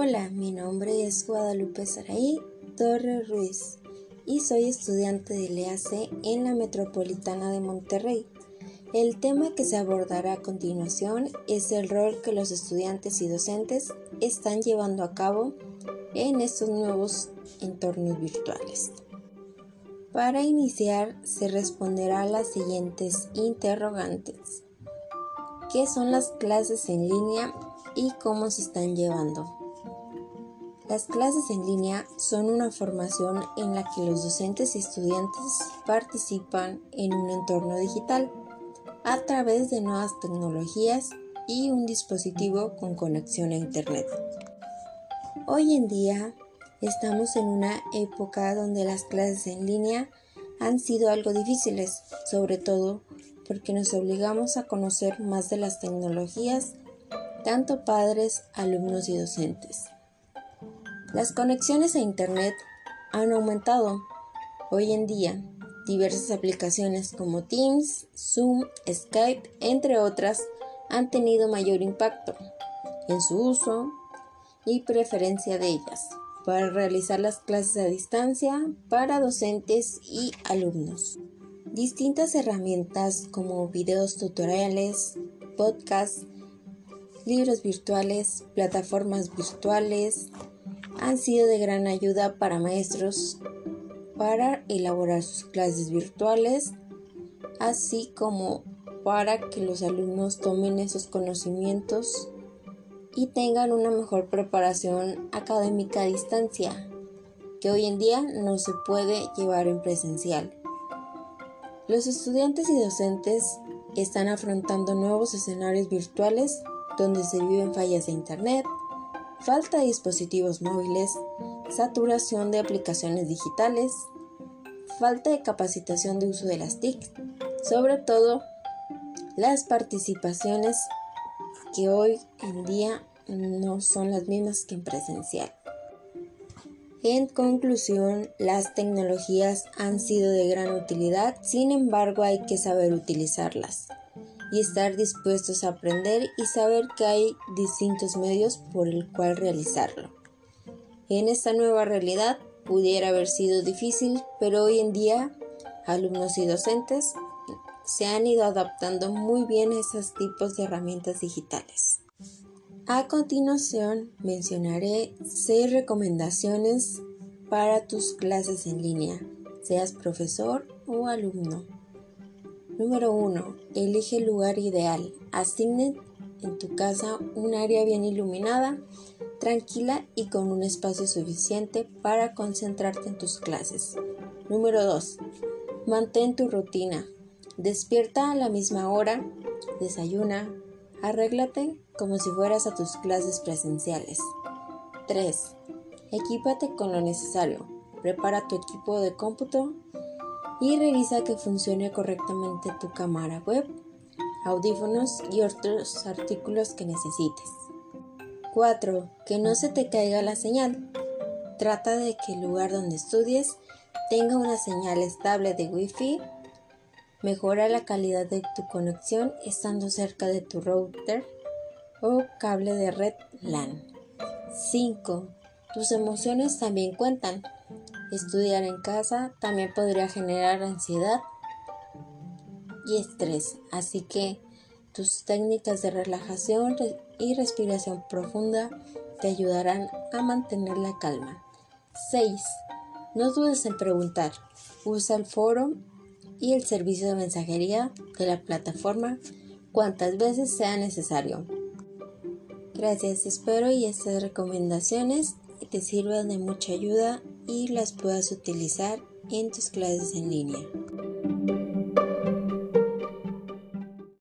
Hola, mi nombre es Guadalupe Saraí Torres Ruiz y soy estudiante de LEAC en la Metropolitana de Monterrey. El tema que se abordará a continuación es el rol que los estudiantes y docentes están llevando a cabo en estos nuevos entornos virtuales. Para iniciar se responderá a las siguientes interrogantes. ¿Qué son las clases en línea y cómo se están llevando? Las clases en línea son una formación en la que los docentes y estudiantes participan en un entorno digital a través de nuevas tecnologías y un dispositivo con conexión a Internet. Hoy en día estamos en una época donde las clases en línea han sido algo difíciles, sobre todo porque nos obligamos a conocer más de las tecnologías, tanto padres, alumnos y docentes. Las conexiones a Internet han aumentado. Hoy en día, diversas aplicaciones como Teams, Zoom, Skype, entre otras, han tenido mayor impacto en su uso y preferencia de ellas para realizar las clases a distancia para docentes y alumnos. Distintas herramientas como videos tutoriales, podcasts, libros virtuales, plataformas virtuales, han sido de gran ayuda para maestros para elaborar sus clases virtuales, así como para que los alumnos tomen esos conocimientos y tengan una mejor preparación académica a distancia, que hoy en día no se puede llevar en presencial. Los estudiantes y docentes están afrontando nuevos escenarios virtuales donde se viven fallas de Internet, falta de dispositivos móviles, saturación de aplicaciones digitales, falta de capacitación de uso de las TIC, sobre todo las participaciones que hoy en día no son las mismas que en presencial. En conclusión, las tecnologías han sido de gran utilidad, sin embargo hay que saber utilizarlas y estar dispuestos a aprender y saber que hay distintos medios por el cual realizarlo. En esta nueva realidad pudiera haber sido difícil, pero hoy en día alumnos y docentes se han ido adaptando muy bien a esos tipos de herramientas digitales. A continuación mencionaré seis recomendaciones para tus clases en línea, seas profesor o alumno. Número 1. Elige el lugar ideal. Asigne en tu casa un área bien iluminada, tranquila y con un espacio suficiente para concentrarte en tus clases. Número 2. Mantén tu rutina. Despierta a la misma hora, desayuna, arréglate como si fueras a tus clases presenciales. 3. Equípate con lo necesario. Prepara tu equipo de cómputo y revisa que funcione correctamente tu cámara web, audífonos y otros artículos que necesites. 4. Que no se te caiga la señal. Trata de que el lugar donde estudies tenga una señal estable de Wi-Fi. Mejora la calidad de tu conexión estando cerca de tu router o cable de red LAN. 5. Tus emociones también cuentan. Estudiar en casa también podría generar ansiedad y estrés, así que tus técnicas de relajación y respiración profunda te ayudarán a mantener la calma. 6. No dudes en preguntar. Usa el foro y el servicio de mensajería de la plataforma cuantas veces sea necesario. Gracias, espero y estas recomendaciones te sirvan de mucha ayuda y las puedas utilizar en tus clases en línea.